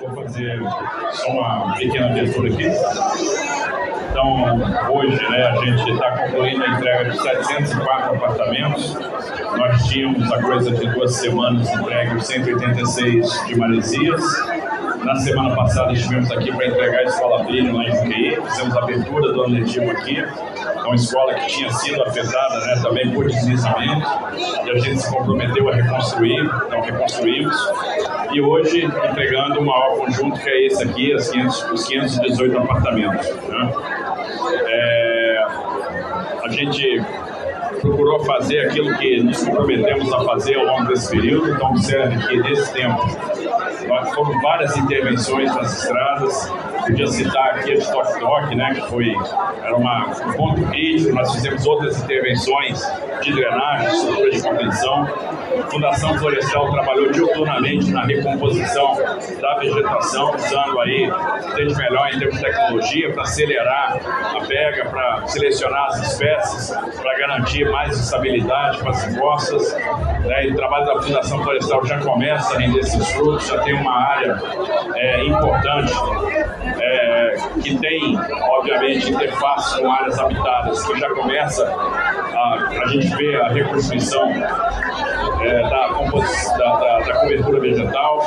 Vou fazer só uma pequena abertura aqui. Então, hoje, né, a gente está concluindo a entrega de 704 apartamentos. Nós tínhamos, a coisa de duas semanas, entregue 186 de Maresias. Na semana passada estivemos aqui para entregar a Escola Plínio lá em. Fizemos a abertura do ano letivo aqui uma escola que tinha sido afetada né, também por deslizamento, e a gente se comprometeu a reconstruir, então reconstruímos, e hoje entregando o maior conjunto que é esse aqui, 500, os 518 apartamentos. Né? É, a gente procurou fazer aquilo que nos comprometemos a fazer ao longo desse período, então observe que nesse tempo foram várias intervenções nas estradas, podia citar aqui a de Toque Toque, né, que foi, era uma, um ponto crítico, nós fizemos outras intervenções de drenagem, estrutura de contenção. A Fundação Florestal trabalhou diuturnamente na recomposição da vegetação, usando aí, entende melhor em termos de tecnologia, para acelerar a pega, para selecionar as espécies, para garantir mais estabilidade para as encostas. Né, o trabalho da Fundação Florestal já começa a render esses frutos, já tem uma área é, importante é, que tem, obviamente, interface com áreas habitadas, que já começa a, a gente ver a reconstrução é, da, da, da, da, cobertura vegetal.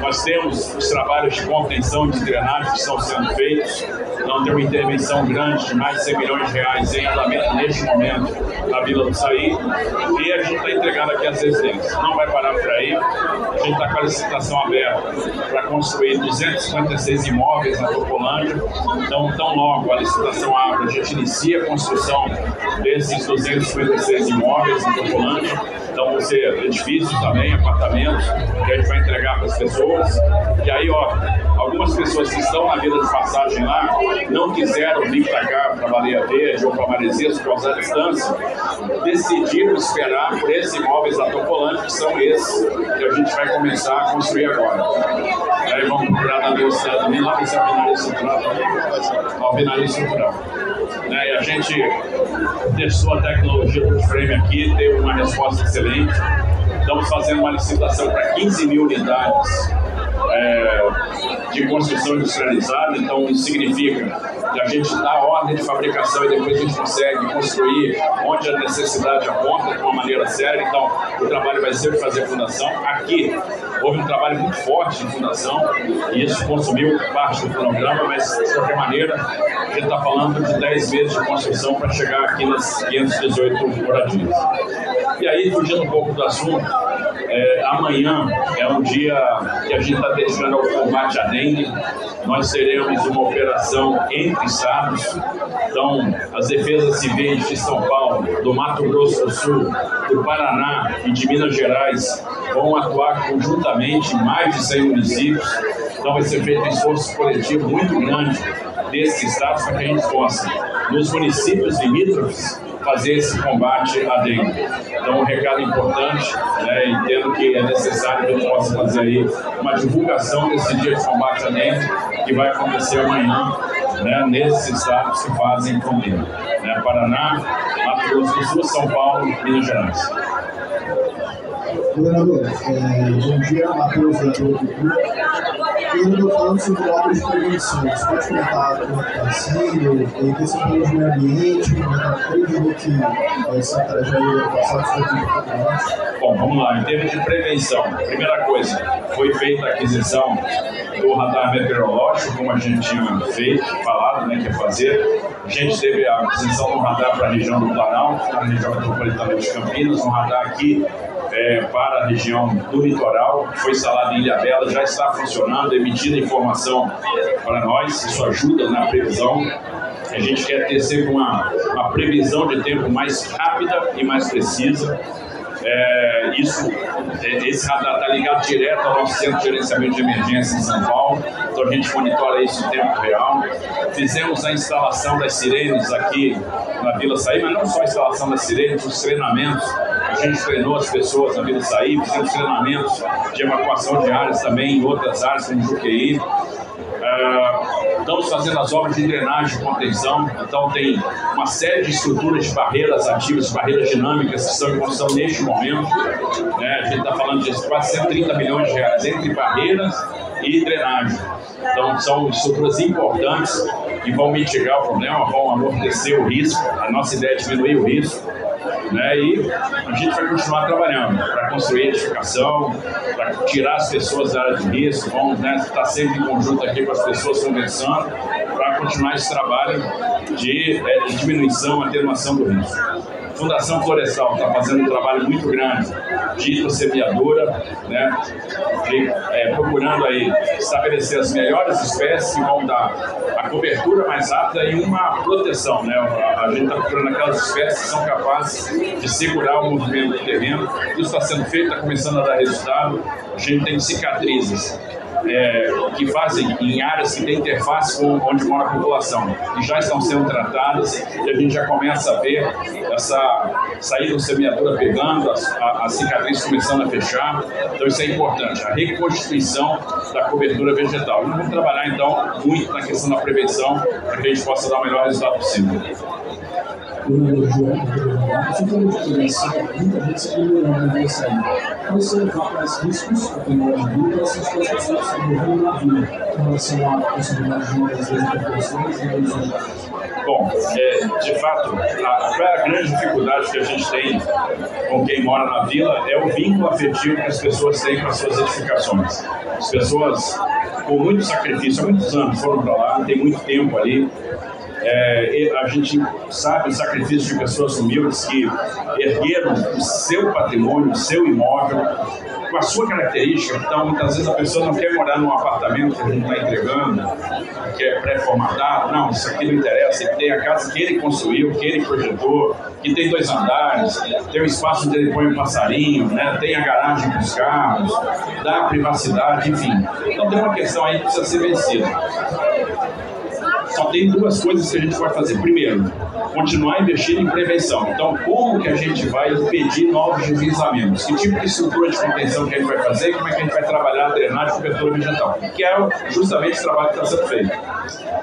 Nós temos os trabalhos de contenção de drenagem que estão sendo feitos. Então, tem uma intervenção grande de mais de 100 milhões de reais em andamento neste momento na Vila do Saí. E a gente está entregando aqui as residências. Não vai parar por aí. A gente está com a licitação aberta para construir 256 imóveis na Topolândia. Então, tão logo a licitação abre, a gente inicia a construção desses 256 imóveis na Topolândia então, vão ser edifícios também, apartamentos, que a gente vai entregar para as pessoas. E aí, ó, algumas pessoas que estão na vida de passagem lá não quiseram vir para cá, para Baleia Verde ou para Maresias por causa da distância, decidiram esperar por esses imóveis autocolantes, que são esses que a gente vai começar a construir agora. Aí vamos procurar na velocidade também, lá para esse alvenaria estrutural alvenaria estrutural. Né, e a gente testou a tecnologia do frame aqui, teve uma resposta excelente. Estamos fazendo uma licitação para 15 mil unidades é, de construção industrializada, então isso significa que a gente dá ordem de fabricação e depois a gente consegue construir onde a necessidade aponta de uma maneira séria. Então, o trabalho vai ser fazer fundação. Aqui, houve um trabalho muito forte de fundação e isso consumiu parte do programa, mas de qualquer maneira, a gente está falando de 10 meses de construção para chegar aqui nas 518 moradias. E aí, fugindo um pouco do assunto, é, amanhã é um dia que a gente está dedicando ao combate à dengue. Nós teremos uma operação entre estados. Então, as defesas civis de São Paulo, do Mato Grosso do Sul, do Paraná e de Minas Gerais vão atuar conjuntamente em mais de 100 municípios. Então, vai ser feito um esforço coletivo muito grande desses estados para que a gente possa, nos municípios limítrofes, fazer esse combate à dengue. Então, um recado importante, né, entendo que é necessário que gente possa fazer aí uma divulgação desse dia de combate à dengue, que vai acontecer amanhã, né, nesses estados que fazem fronteira. Né, Paraná, Mato Grosso do Sul, São Paulo, Minas Gerais. Governador, é, bom dia, Matheus. Falando sobre obras de prevenção. Você pode comentar como está sendo, a questão do meio ambiente, como está acredito que essa tragédia passada foi tudo Bom, vamos lá. Em termos de prevenção, primeira coisa, foi feita a aquisição do radar meteorológico, como a gente tinha feito, falado, né, que ia fazer. A gente teve a aquisição do radar para a região do Planalto, para a região metropolitana de Campinas, um radar aqui é, para a região do litoral, foi instalado em Ilha Bela, já está funcionando, emitindo informação para nós, isso ajuda na previsão. A gente quer ter sempre uma, uma previsão de tempo mais rápida e mais precisa. É, isso, é, esse radar está ligado direto ao nosso centro de gerenciamento de emergência em São Paulo, então a gente monitora isso em tempo real. Fizemos a instalação das sirenes aqui na Vila Saí, mas não só a instalação das sirenes, os treinamentos a gente treinou as pessoas na Vila Saí, fizemos treinamentos de evacuação de áreas também em outras áreas, como Juqueí. Uh, estamos fazendo as obras de drenagem e contenção, então tem uma série de estruturas de barreiras ativas, barreiras dinâmicas que estão em construção neste momento. Né? A gente está falando de quase 130 milhões de reais entre barreiras e drenagem. Então, são estruturas importantes que vão mitigar o problema, vão amortecer o risco. A nossa ideia é diminuir o risco. Né? E a gente vai continuar trabalhando para construir edificação, para tirar as pessoas da área de risco, vamos né, estar sempre em conjunto aqui com as pessoas conversando para continuar esse trabalho de, é, diminuição, atenuação do risco. Fundação Florestal está fazendo um trabalho muito grande de hidrossemeadura, né, é, procurando aí estabelecer as melhores espécies que vão dar a cobertura mais rápida e uma proteção. Né? A, a gente está procurando aquelas espécies que são capazes de segurar o movimento do terreno. Isso está sendo feito, está começando a dar resultado. A gente tem cicatrizes é, que fazem em áreas que têm interface com onde mora a população e já estão sendo tratadas e a gente já começa a ver essa saída do semeadura pegando, a, a, a cicatriz começando a fechar. Então isso é importante, a reconstituição da cobertura vegetal. E vamos trabalhar então muito na questão da prevenção para que a gente possa dar o melhor resultado possível você falou de prevenção, muita gente se ignorando nessa aí. Quais são os maiores riscos para quem mora de vida e essas coisas que estão envolvendo na vida, em relação à possibilidade de muitas vezes intervenções e evoluções Bom, é, de fato, a, a grande dificuldade que a gente tem com quem mora na vila é o vínculo afetivo que as pessoas têm com as suas edificações. As pessoas, com muito sacrifício, há muitos anos foram para lá, tem muito tempo ali, é, a gente sabe o sacrifício de pessoas humildes que ergueram o seu patrimônio, o seu imóvel, com a sua característica. Então, muitas vezes a pessoa não quer morar num apartamento que a gente está entregando, que é pré-formatado. Não, isso aqui não interessa. Ele tem a casa que ele construiu, que ele projetou, que tem dois andares, tem um espaço onde ele põe um passarinho, né? tem a garagem para os carros, dá privacidade, enfim. Então, tem uma questão aí que precisa ser vencida só tem duas coisas que a gente pode fazer. Primeiro, continuar investindo em prevenção. Então, como que a gente vai impedir novos deslizamentos? Que tipo de estrutura de contenção que a gente vai fazer como é que a gente vai trabalhar a drenagem e cobertura vegetal? Que é justamente o trabalho que está sendo feito.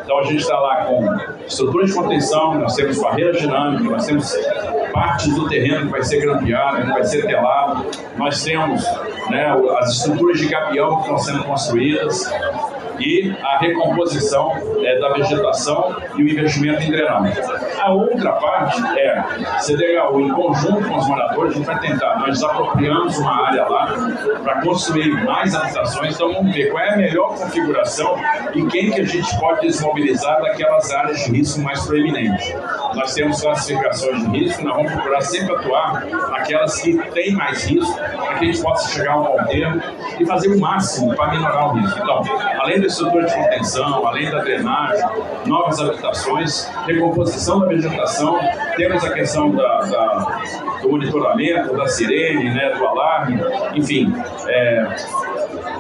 Então, a gente está lá com estrutura de contenção, nós temos barreiras dinâmicas, nós temos partes do terreno que vai ser grampeado, que vai ser telado, nós temos né, as estruturas de gabião que estão sendo construídas, e a recomposição é, da vegetação e o investimento em drenagem. A outra parte é CDHU, em conjunto com os moradores, a gente vai tentar, nós desapropriamos uma área lá para construir mais habitações, então vamos ver qual é a melhor configuração e quem que a gente pode desmobilizar daquelas áreas de risco mais proeminentes. Nós temos classificações de risco, nós vamos procurar sempre atuar aquelas que têm mais risco, para que a gente possa chegar a um termo e fazer o máximo para minorar o risco. Então, além da estrutura de contenção, além da drenagem, novas habitações, recomposição da vegetação, temos a questão da, da, do monitoramento, da sirene, né, do alarme, enfim, é,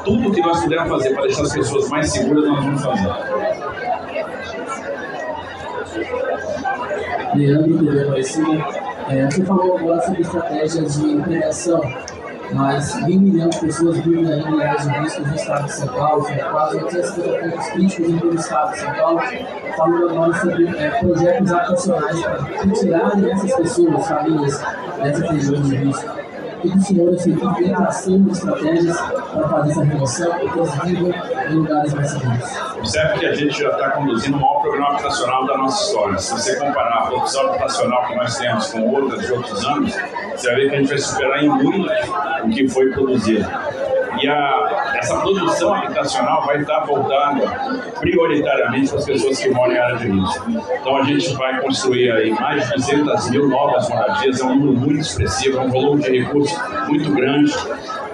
tudo que nós pudermos fazer para deixar as pessoas mais seguras, nós vamos fazer. Leandro, Aparecida, é, você falou agora sobre estratégias de prevenção mas meio milhão de pessoas vivem ainda em áreas de risco no estado de São Paulo, são quase 850 pontos críticos em todo o estado de São Paulo, falando agora sobre é, projetos habitacionais para retirarem essas pessoas, famílias, dessas regiões de risco. E o senhor assim, tem implementação de estratégias para fazer essa remoção, porque em lugares mais. Observe que a gente já está conduzindo o maior programa habitacional da nossa história. Se você comparar a produção habitacional que nós temos com outras de outros anos, você vai ver que a gente vai superar em muito o que foi produzido. E a, essa produção habitacional vai estar voltada prioritariamente para as pessoas que moram em área de risco. Então a gente vai construir aí mais de 200 mil novas moradias, é um número muito expressivo, é um volume de recursos muito grande.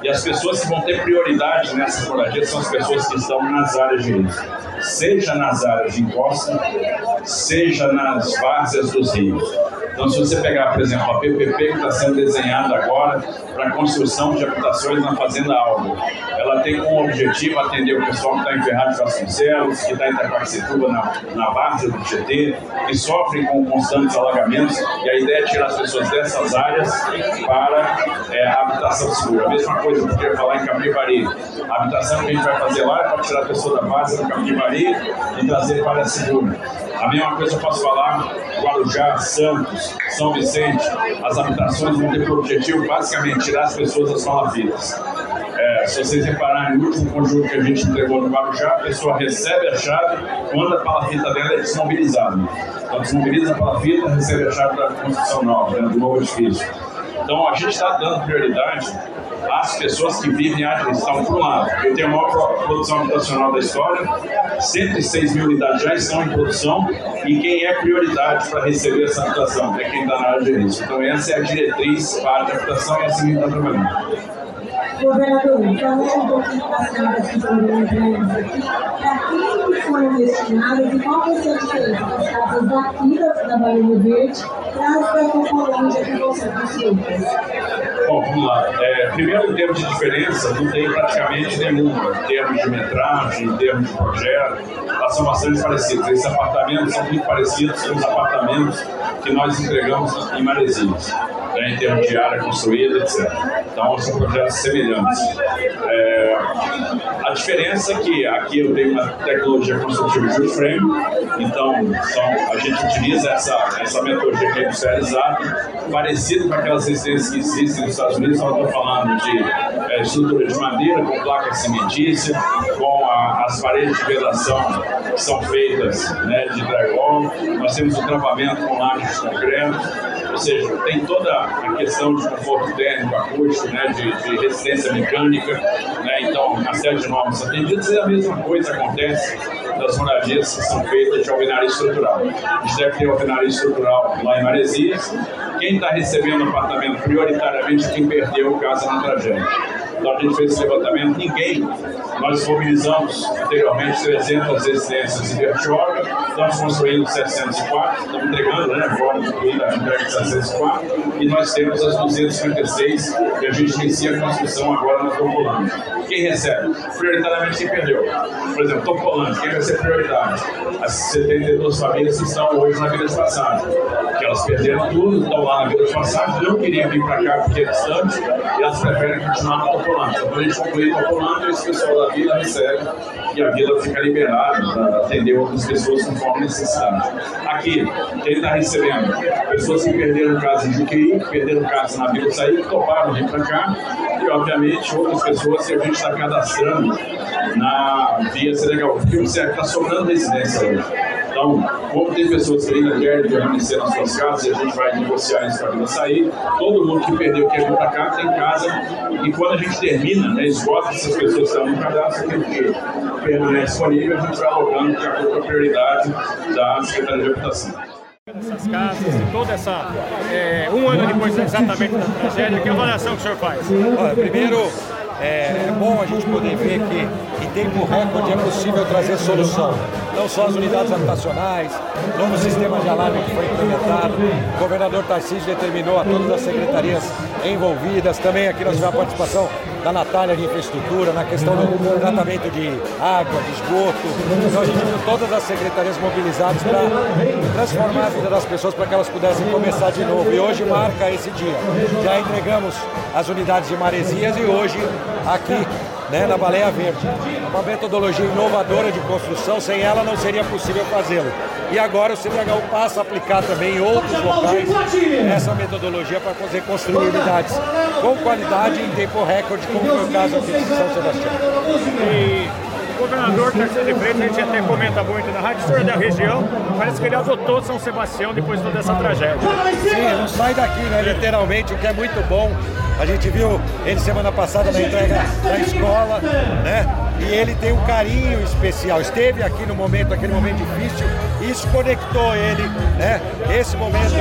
E as pessoas que vão ter prioridade nessas moradias são as pessoas que estão nas áreas de risco, seja nas áreas de encosta, seja nas várzeas dos rios. Então, se você pegar, por exemplo, a PPP que está sendo desenhada agora para a construção de habitações na Fazenda Alvo, tem como objetivo atender o pessoal que está em Ferraz de Vasconcelos, que está em Itaquaquecetuba, na, na Várzea do Tietê, que sofrem com constantes alagamentos, e a ideia é tirar as pessoas dessas áreas para é, habitação segura. A mesma coisa que eu queria falar em Capivari. A habitação que a gente vai fazer lá é para tirar a pessoa da base do Capivari e trazer para a segura. A mesma coisa eu posso falar Guarujá, Santos, São Vicente. As habitações vão ter por objetivo basicamente tirar as pessoas das palafitas. É, se vocês repararem, no último conjunto que a gente entregou no Guarujá, a pessoa recebe a chave, quando a palafita dela é desmobilizada. Então, desmobiliza a palafita, recebe a chave da construção nova, né, do novo edifício. Então, a gente está dando prioridade às pessoas que vivem a habitação por um lado. Eu tenho a maior produção habitacional da história, 106 mil unidades já estão em produção e quem é prioridade para receber essa habitação é quem está na área de risco. Então, essa é a diretriz para a habitação e assim está trabalhando. Governador, falando um pouquinho passado aqui sobre o aqui, para quem que foram destinadas e qual vai ser a diferença das casas daqui da, Bahia Verde para as da Copolândia que vão ser construídas? Bom, vamos lá. É, primeiro, em termos de diferença, não tem praticamente nenhuma. Em termos de metragem, em termos de projeto, elas são bastante parecidas. Esses apartamentos são muito parecidos com os apartamentos que nós entregamos em Maresias, né, em termos de área construída, etc. Então, são projetos semelhantes. É, a diferença é que aqui eu tenho uma tecnologia construtiva de frame, então são, a gente utiliza essa, essa metodologia que é industrializada, parecido com aquelas residências que existem nos Estados Unidos, nós estou falando de é, estrutura de madeira com placa cimentícia, com a, as paredes de vedação que são feitas né, de drywall, nós temos o trampamento com lápis de concreto, ou seja, tem toda a questão de conforto térmico, acústico, né, de, de resistência mecânica, né, então uma série de normas atendidas e a mesma coisa acontece das moradias que são feitas de alvenaria estrutural. A gente deve ter alvenaria estrutural lá em Maresias. Quem está recebendo apartamento prioritariamente é quem perdeu casa na tragédia. Então a gente fez esse levantamento, ninguém, nós mobilizamos anteriormente 300 residências em Bertioga, estamos construindo 704, estamos entregando, né, agora incluída a entrega de 704, e nós temos as 256 que a gente inicia a construção agora na Topolândia. Quem recebe? Prioritariamente quem perdeu. Por exemplo, Topolândia, quem vai ser prioridade? As 72 famílias que estão hoje na vida de passagem, que elas perderam tudo, estão lá na vida de passagem, não queriam vir para cá porque é distante, e elas preferem continuar na Topolândia. Então, a gente concluir Topolândia, esse pessoal da vila recebe e a vila fica liberada para atender outras pessoas necessidade. Aqui, quem está recebendo? Pessoas que perderam casa em que perderam casa na Vila Saí, que toparam vir para cá, e obviamente outras pessoas que a gente está cadastrando na Via Senegal, porque está sobrando residência hoje. Então, como tem pessoas que ainda querem permanecer nas suas casas e a gente vai negociar isso para a vida sair, todo mundo que perdeu quer vir para cá tem casa e quando a gente termina, né, esgota essas pessoas que estão no cadastro, tem que permanece disponível, a gente vai alocando de acordo com a prioridade da Secretaria de Habitação essas casas e toda essa é, um ano depois exatamente da tragédia, que avaliação que o senhor faz? Olha, primeiro é, é, bom a gente poder ver que tempo recorde é possível trazer solução. Não só as unidades habitacionais, novo sistema de alarme que foi implementado, o governador Tarcísio determinou a todas as secretarias envolvidas, também aqui nós tivemos a participação da Natália de Infraestrutura, na questão do tratamento de água, de esgoto. Então a gente viu todas as secretarias mobilizadas para transformar a vida das pessoas para que elas pudessem começar de novo. E hoje marca esse dia. Já entregamos as unidades de Maresias e hoje aqui né, na Baleia Verde. Uma metodologia inovadora de construção, sem ela não seria possível fazê-lo. E agora o CDHU passa a aplicar também em outros locais essa metodologia para fazer construir unidades com qualidade em tempo recorde, como foi o caso aqui de São Sebastião. E o governador Tarcísio de Freitas, a gente até comenta muito na rádio, senhor é da região, parece que ele adotou São Sebastião depois de toda essa tragédia. Sim, não sai daqui, né, literalmente, o que é muito bom a gente viu ele semana passada na entrega da escola, né? E ele tem um carinho especial. Esteve aqui no momento, aquele momento difícil, e isso conectou ele, né? Esse momento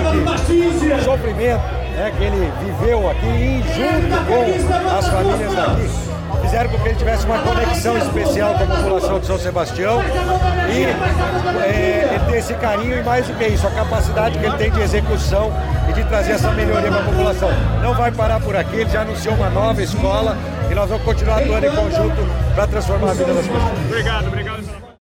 de sofrimento, né? Que ele viveu aqui e junto com as famílias daqui fizeram com que ele tivesse uma conexão especial com a população de São Sebastião e é, ele tem esse carinho e mais do que isso, a capacidade que ele tem de execução e de trazer essa melhoria para a população. Não vai parar por aqui, ele já anunciou uma nova escola e nós vamos continuar atuando em conjunto para transformar a vida das pessoas. Obrigado, obrigado.